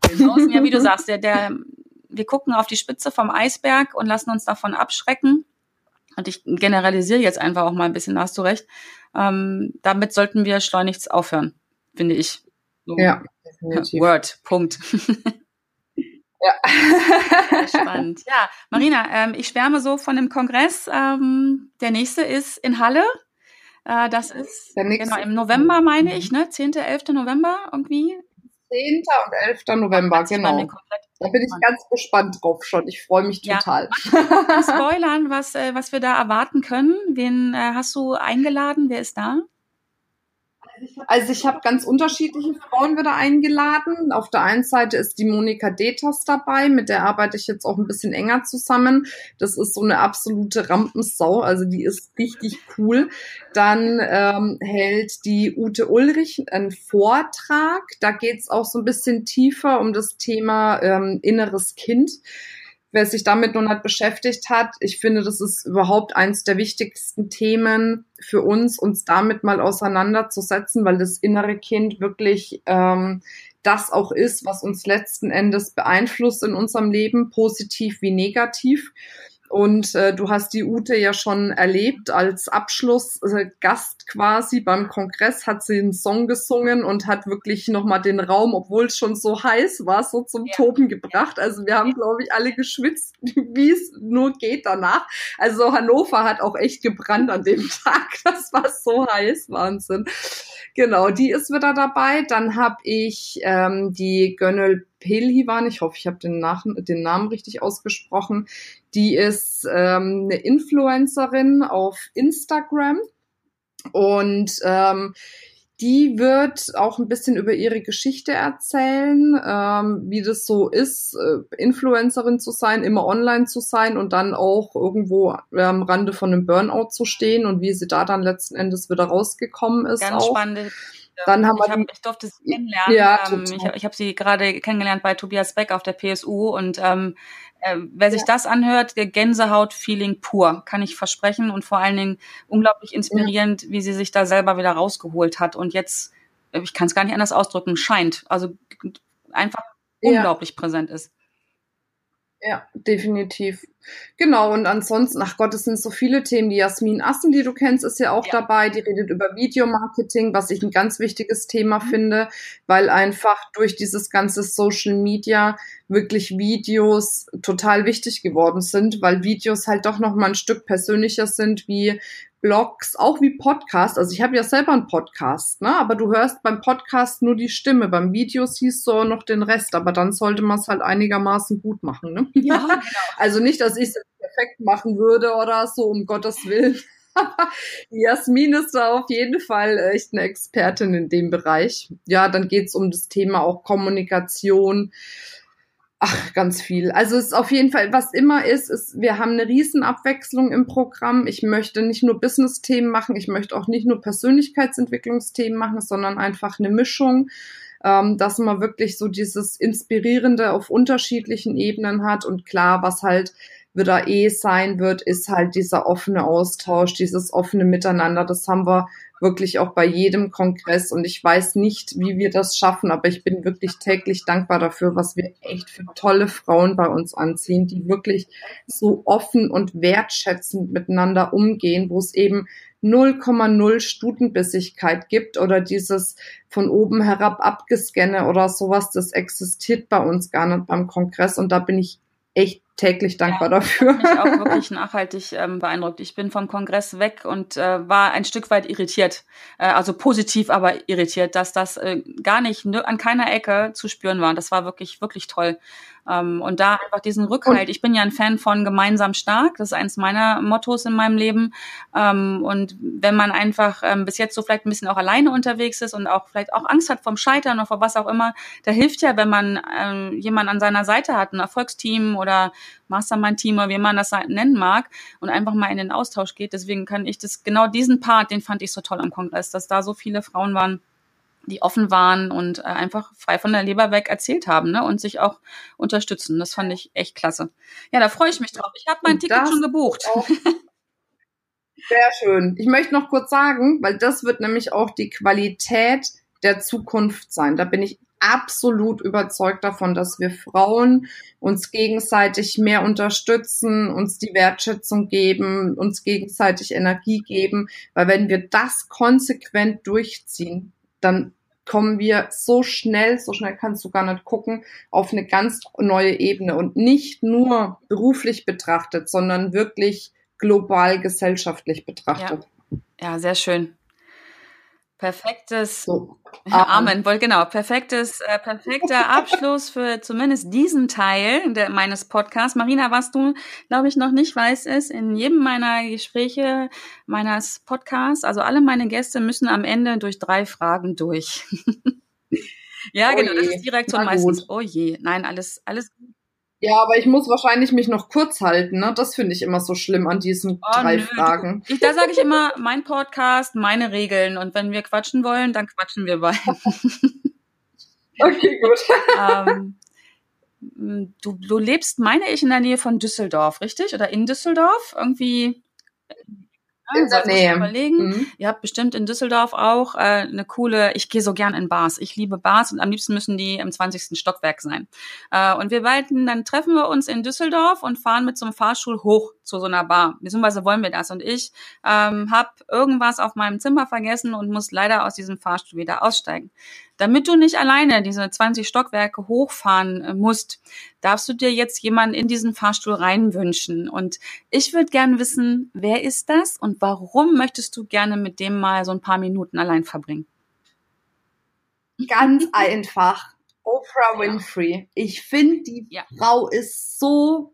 Draußen, ja, wie du sagst, der, der, wir gucken auf die Spitze vom Eisberg und lassen uns davon abschrecken. Und ich generalisiere jetzt einfach auch mal ein bisschen, da hast du recht. Ähm, damit sollten wir schleunigst aufhören, finde ich. So. Ja, definitiv. Word, Punkt. Ja. Spannend. Ja, Marina, ähm, ich schwärme so von dem Kongress. Ähm, der nächste ist in Halle. Äh, das ist genau, im November, meine ich, ne? 10., 11. November irgendwie. 10. und 11. November, genau. Da bin ich ganz gespannt drauf schon. Ich freue mich total. Ja. Spoilern, was, äh, was wir da erwarten können. Wen äh, hast du eingeladen? Wer ist da? Also ich habe ganz unterschiedliche Frauen wieder eingeladen. Auf der einen Seite ist die Monika Detas dabei, mit der arbeite ich jetzt auch ein bisschen enger zusammen. Das ist so eine absolute Rampensau, also die ist richtig cool. Dann ähm, hält die Ute Ulrich einen Vortrag. Da geht's auch so ein bisschen tiefer um das Thema ähm, inneres Kind wer sich damit noch nicht beschäftigt hat, ich finde, das ist überhaupt eins der wichtigsten Themen für uns, uns damit mal auseinanderzusetzen, weil das innere Kind wirklich ähm, das auch ist, was uns letzten Endes beeinflusst in unserem Leben, positiv wie negativ. Und äh, du hast die Ute ja schon erlebt als Abschlussgast äh, quasi beim Kongress hat sie einen Song gesungen und hat wirklich nochmal den Raum, obwohl es schon so heiß war, so zum ja. Toben gebracht. Also wir haben, glaube ich, alle geschwitzt, wie es nur geht danach. Also Hannover hat auch echt gebrannt an dem Tag. Das war so heiß, Wahnsinn. Genau, die ist wieder dabei. Dann habe ich ähm, die Gönnel Pelhivan, ich hoffe, ich habe den, den Namen richtig ausgesprochen. Die ist ähm, eine Influencerin auf Instagram und ähm, die wird auch ein bisschen über ihre Geschichte erzählen, ähm, wie das so ist, äh, Influencerin zu sein, immer online zu sein und dann auch irgendwo äh, am Rande von einem Burnout zu stehen und wie sie da dann letzten Endes wieder rausgekommen ist. Ganz auch. spannende dann haben ich, wir hab, die, ich durfte sie kennenlernen. Ja, ähm, ich ich habe sie gerade kennengelernt bei Tobias Beck auf der PSU und ähm, äh, wer sich das anhört, der Gänsehaut-Feeling pur, kann ich versprechen und vor allen Dingen unglaublich inspirierend, wie sie sich da selber wieder rausgeholt hat und jetzt, äh, ich kann es gar nicht anders ausdrücken, scheint, also einfach Ja. unglaublich präsent ist. Ja, definitiv. Genau, und ansonsten, ach Gott, es sind so viele Themen. Die Jasmin Assen, die du kennst, ist ja auch Ja. dabei. Die redet über Videomarketing, was ich ein ganz wichtiges Thema Mhm. finde, weil einfach durch dieses ganze Social Media wirklich Videos total wichtig geworden sind, weil Videos halt doch noch mal ein Stück persönlicher sind wie Blogs, auch wie Podcast. Also ich habe ja selber einen Podcast, ne? Aber du hörst beim Podcast nur die Stimme. Beim Video siehst du auch noch den Rest, aber dann sollte man es halt einigermaßen gut machen, ne? Ja, genau. Also nicht, dass ich es perfekt machen würde oder so, um Gottes Willen. Jasmin ist da auf jeden Fall echt eine Expertin in dem Bereich. Ja, dann geht's um das Thema auch Kommunikation. Ach, ganz viel. Also es ist auf jeden Fall, was immer ist, ist, wir haben eine Riesenabwechslung im Programm. Ich möchte nicht nur Business-Themen machen, ich möchte auch nicht nur Persönlichkeitsentwicklungsthemen machen, sondern einfach eine Mischung, ähm, dass man wirklich so dieses Inspirierende auf unterschiedlichen Ebenen hat und klar, was halt wieder eh sein wird, ist halt dieser offene Austausch, dieses offene Miteinander. Das haben wir wirklich auch bei jedem Kongress. Und ich weiß nicht, wie wir das schaffen, aber ich bin wirklich täglich dankbar dafür, was wir echt für tolle Frauen bei uns anziehen, die wirklich so offen und wertschätzend miteinander umgehen, wo es eben 0,0 Stutenbissigkeit gibt oder dieses von oben herab abgescanne oder sowas, das existiert bei uns gar nicht beim Kongress. Und da bin ich echt täglich dankbar Ja, dafür. mich auch wirklich nachhaltig ähm, beeindruckt. Ich bin vom Kongress weg und äh, war ein Stück weit irritiert, äh, also positiv, aber irritiert, dass das äh, gar nicht an keiner Ecke zu spüren war. Das war wirklich, wirklich toll. Ähm, und da einfach diesen Rückhalt. Ich bin ja ein Fan von gemeinsam stark. Das ist eins meiner Mottos in meinem Leben. Ähm, und wenn man einfach ähm, bis jetzt so vielleicht ein bisschen auch alleine unterwegs ist und auch vielleicht auch Angst hat vom Scheitern oder vor was auch immer, da hilft ja, wenn man ähm, jemanden an seiner Seite hat, ein Erfolgsteam oder Mastermind-Team oder wie man das nennen mag und einfach mal in den Austausch geht. Deswegen kann ich das, genau diesen Part, den fand ich so toll am Kongress, dass da so viele Frauen waren, die offen waren und äh, einfach frei von der Leber weg erzählt haben ne? und sich auch unterstützen. Das fand ich echt klasse. Ja, da freue ich mich drauf. Ich habe mein Und Ticket schon gebucht. Sehr schön. Ich möchte noch kurz sagen, weil das wird nämlich auch die Qualität der Zukunft sein. Da bin ich absolut überzeugt davon, dass wir Frauen uns gegenseitig mehr unterstützen, uns die Wertschätzung geben, uns gegenseitig Energie geben, weil wenn wir das konsequent durchziehen, dann kommen wir so schnell, so schnell kannst du gar nicht gucken, auf eine ganz neue Ebene und nicht nur beruflich betrachtet, sondern wirklich global gesellschaftlich betrachtet. Ja, sehr schön. Perfektes So. Amen. Wohl genau. Perfektes, äh, perfekter Abschluss für zumindest diesen Teil der, meines Podcasts. Marina, was du, glaube ich, noch nicht weißt, ist, in jedem meiner Gespräche meines Podcasts, also alle meine Gäste müssen am Ende durch drei Fragen durch. ja, Oh genau, das je. ist die Reaktion meistens. gut. Oh je, nein, alles, alles Ja, aber ich muss wahrscheinlich mich noch kurz halten, ne? Das finde ich immer so schlimm an diesen Oh, drei nö, Fragen. Ich, da sage ich immer, mein Podcast, meine Regeln. Und wenn wir quatschen wollen, dann quatschen wir beide. Okay, gut. ähm, du, du lebst, meine ich, in der Nähe von Düsseldorf, richtig? Oder in Düsseldorf? Irgendwie. In der Nähe. Überlegen. Mhm. Ihr habt bestimmt in Düsseldorf auch äh, eine coole, ich gehe so gern in Bars. Ich liebe Bars und am liebsten müssen die im 20. Stockwerk sein. Äh, und wir beiden, dann treffen wir uns in Düsseldorf und fahren mit so einem Fahrstuhl hoch zu so einer Bar. Beziehungsweise wollen wir das. Und ich ähm, habe irgendwas auf meinem Zimmer vergessen und muss leider aus diesem Fahrstuhl wieder aussteigen. Damit du nicht alleine diese 20 Stockwerke hochfahren äh, musst, darfst du dir jetzt jemanden in diesen Fahrstuhl reinwünschen. Und ich würde gerne wissen, wer ist das und warum möchtest du gerne mit dem mal so ein paar Minuten allein verbringen? Ganz einfach. Oprah Winfrey. Ich finde, die Ja. Frau ist so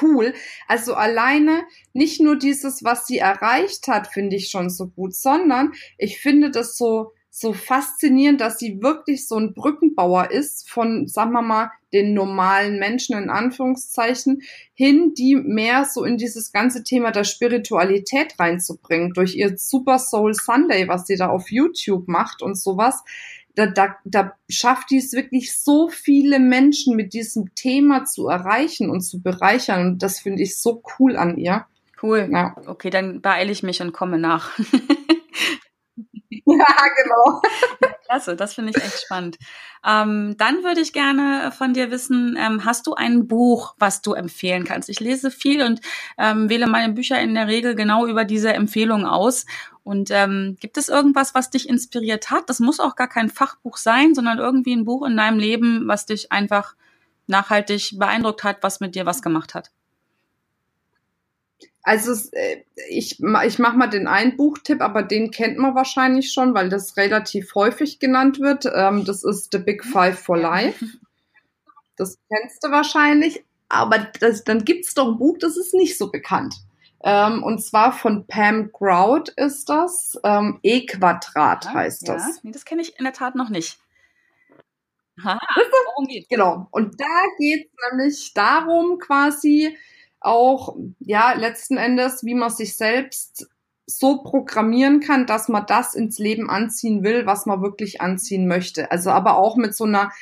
cool. Also alleine nicht nur dieses, was sie erreicht hat, finde ich schon so gut, sondern ich finde das so so faszinierend, dass sie wirklich so ein Brückenbauer ist von, sagen wir mal, den normalen Menschen in Anführungszeichen hin, die mehr so in dieses ganze Thema der Spiritualität reinzubringen durch ihr Super Soul Sunday, was sie da auf YouTube macht und sowas. Da, da, da schafft die es wirklich so viele Menschen mit diesem Thema zu erreichen und zu bereichern. Und das finde ich so cool an ihr. Cool. Ja. Okay, dann beeile ich mich und komme nach. Ja, genau. Klasse, das finde ich echt spannend. Ähm, dann würde ich gerne von dir wissen, ähm, hast du ein Buch, was du empfehlen kannst? Ich lese viel und ähm, wähle meine Bücher in der Regel genau über diese Empfehlung aus. Und ähm, gibt es irgendwas, was dich inspiriert hat? Das muss auch gar kein Fachbuch sein, sondern irgendwie ein Buch in deinem Leben, was dich einfach nachhaltig beeindruckt hat, was mit dir was gemacht hat. Also äh, ich, ich mache mal den einen Buchtipp, aber den kennt man wahrscheinlich schon, weil das relativ häufig genannt wird. Ähm, das ist The Big Five for Life. Das kennst du wahrscheinlich. Aber das, dann gibt's doch ein Buch, das ist nicht so bekannt. Ähm, und zwar von Pam Grout ist das. Ähm, E-Quadrat ja, heißt das. Ja, nee, das kenne ich in der Tat noch nicht. Ha, worum geht's? Genau. Und da geht's nämlich darum quasi, auch, ja, letzten Endes, wie man sich selbst so programmieren kann, dass man das ins Leben anziehen will, was man wirklich anziehen möchte. Also aber auch mit so einer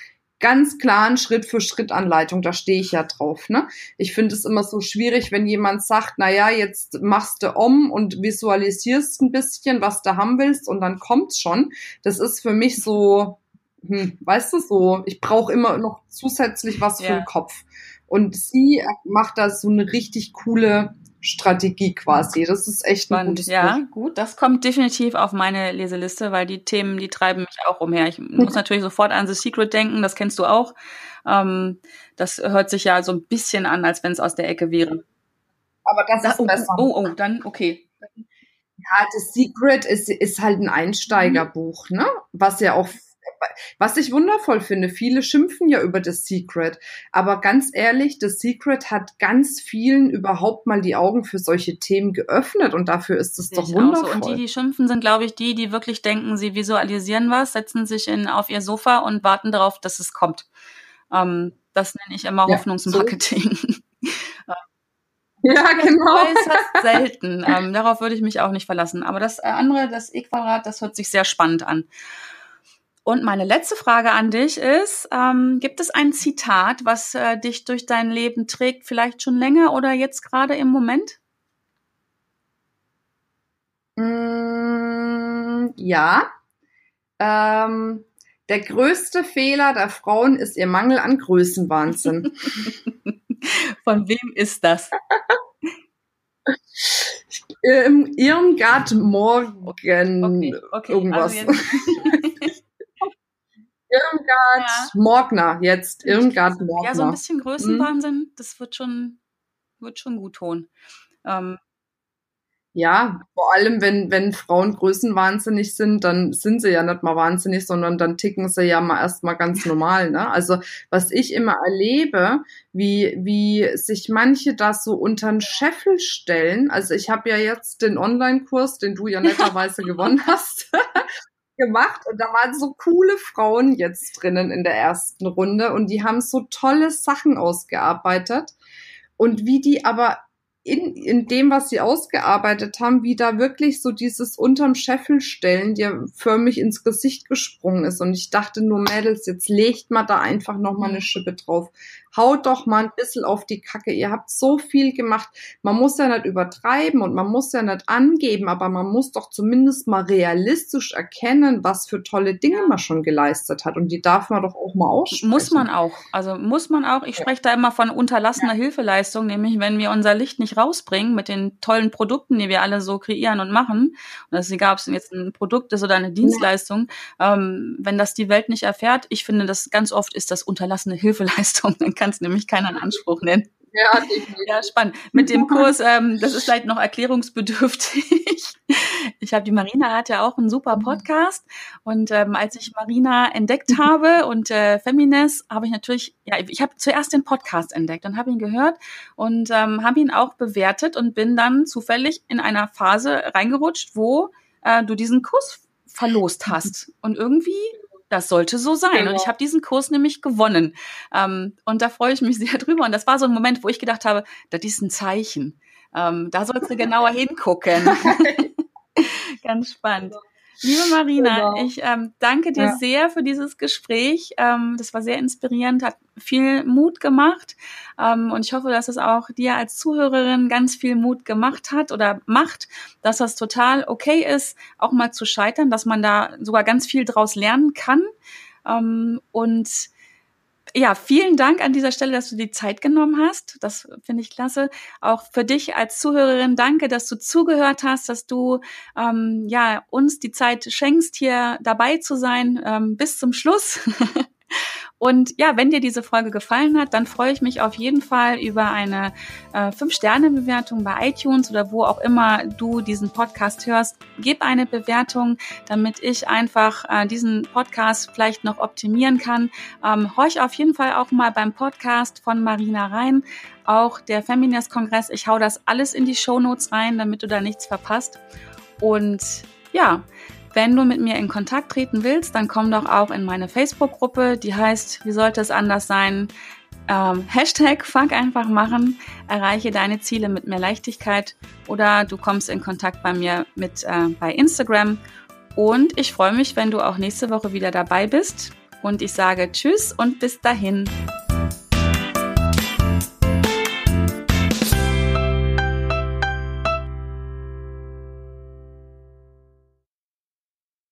ganz klaren Schritt für Schritt Anleitung, da stehe ich ja drauf, ne? Ich finde es immer so schwierig, wenn jemand sagt, na ja, jetzt machst du um und visualisierst ein bisschen, was du haben willst und dann kommt's schon. Das ist für mich so, hm, weißt du, so, ich brauche immer noch zusätzlich was ja. für den Kopf. Und sie macht da so eine richtig coole Strategie quasi. Das ist echt ein gutes Ja, Buch. gut. Das kommt definitiv auf meine Leseliste, weil die Themen, die treiben mich auch umher. Ich muss natürlich sofort an The Secret denken, das kennst du auch. Ähm, das hört sich ja so ein bisschen an, als wenn es aus der Ecke wäre. Aber das da, ist oh, besser. Oh, oh, dann, okay. Ja, The Secret ist, ist halt ein Einsteigerbuch, ne? Was ja auch was ich wundervoll finde, viele schimpfen ja über das Secret, aber ganz ehrlich, das Secret hat ganz vielen überhaupt mal die Augen für solche Themen geöffnet und dafür ist es doch wundervoll. So. Und die, die schimpfen, sind, glaube ich, die, die wirklich denken, sie visualisieren was, setzen sich in, auf ihr Sofa und warten darauf, dass es kommt. Ähm, das nenne ich immer ja, Hoffnungsmarketing. So. Ja, genau. Äußerst selten. Ähm, darauf würde ich mich auch nicht verlassen. Aber das äh, andere, das E-Quadrat, das hört sich sehr spannend an. Und meine letzte Frage an dich ist, ähm, gibt es ein Zitat, was äh, dich durch dein Leben trägt, vielleicht schon länger oder jetzt gerade im Moment? Mm, ja. Ähm, der größte Fehler der Frauen ist ihr Mangel an Größenwahnsinn. Von wem ist das? ähm, Irmgard Morgen. Okay, okay. Irgendwas. Also Irmgard ja. Morgner, jetzt Irmgard Morgner. Ja, so ein bisschen Größenwahnsinn, hm. das wird schon, wird schon gut tun. Ähm, ja, vor allem, wenn, wenn Frauen größenwahnsinnig sind, dann sind sie ja nicht mal wahnsinnig, sondern dann ticken sie ja mal erstmal ganz normal. Ne? Also was ich immer erlebe, wie, wie sich manche da so unter den Scheffel stellen. Also ich habe ja jetzt den Online-Kurs, den du ja netterweise gewonnen hast. Gemacht und da waren so coole Frauen jetzt drinnen in der ersten Runde und die haben so tolle Sachen ausgearbeitet. Und wie die aber in, in dem, was sie ausgearbeitet haben, wie da wirklich so dieses unterm Scheffel stellen, dir förmlich ins Gesicht gesprungen ist. Und ich dachte nur, Mädels, jetzt legt mal da einfach noch mal eine Schippe drauf haut doch mal ein bisschen auf die Kacke. Ihr habt so viel gemacht. Man muss ja nicht übertreiben und man muss ja nicht angeben, aber man muss doch zumindest mal realistisch erkennen, was für tolle Dinge man schon geleistet hat. Und die darf man doch auch mal aussprechen. Muss man auch. Also muss man auch. Ich spreche da immer von unterlassener ja. Hilfeleistung, nämlich wenn wir unser Licht nicht rausbringen mit den tollen Produkten, die wir alle so kreieren und machen. Und das egal, ob es jetzt ein Produkt ist oder eine Dienstleistung, ja. ähm, wenn das die Welt nicht erfährt, ich finde, das ganz oft ist das unterlassene Hilfeleistung. Dann kann es nämlich keiner in Anspruch nennen. Ja, ja, spannend. Mit dem Kurs, ähm, das ist vielleicht noch erklärungsbedürftig. Ich habe die Marina hat ja auch einen super mhm. Podcast und ähm, als ich Marina entdeckt habe und äh, Femines, habe ich natürlich, ja, ich habe zuerst den Podcast entdeckt und habe ihn gehört und ähm, habe ihn auch bewertet und bin dann zufällig in einer Phase reingerutscht, wo äh, du diesen Kurs verlost hast. Und irgendwie das sollte so sein. Genau. Und ich habe diesen Kurs nämlich gewonnen. Ähm, und da freue ich mich sehr drüber. Und das war so ein Moment, wo ich gedacht habe, das ist ein Zeichen. Ähm, da sollst du genauer hingucken. Ganz spannend. Liebe Marina, genau. ich ähm, danke dir ja. sehr für dieses Gespräch. Ähm, das war sehr inspirierend, hat viel Mut gemacht. Ähm, und ich hoffe, dass es auch dir als Zuhörerin ganz viel Mut gemacht hat oder macht, dass das total okay ist, auch mal zu scheitern, dass man da sogar ganz viel draus lernen kann. Ähm, und ja, vielen Dank an dieser Stelle, dass du die Zeit genommen hast. Das finde ich klasse. Auch für dich als Zuhörerin, danke, dass du zugehört hast, dass du ähm, ja uns die Zeit schenkst, hier dabei zu sein ähm, bis zum Schluss. Und ja, wenn dir diese Folge gefallen hat, dann freue ich mich auf jeden Fall über eine äh, 5-Sterne-Bewertung bei iTunes oder wo auch immer du diesen Podcast hörst. Gib eine Bewertung, damit ich einfach äh, diesen Podcast vielleicht noch optimieren kann. Ähm, horch auf jeden Fall auch mal beim Podcast von Marina rein. Auch der Feminist-Kongress. Ich hau das alles in die Show Notes rein, damit du da nichts verpasst. Und ja, wenn du mit mir in Kontakt treten willst, dann komm doch auch in meine Facebook-Gruppe, die heißt, wie sollte es anders sein? Ähm, Hashtag Fuck einfach machen, erreiche deine Ziele mit mehr Leichtigkeit oder du kommst in Kontakt bei mir mit äh, bei Instagram. Und ich freue mich, wenn du auch nächste Woche wieder dabei bist. Und ich sage Tschüss und bis dahin.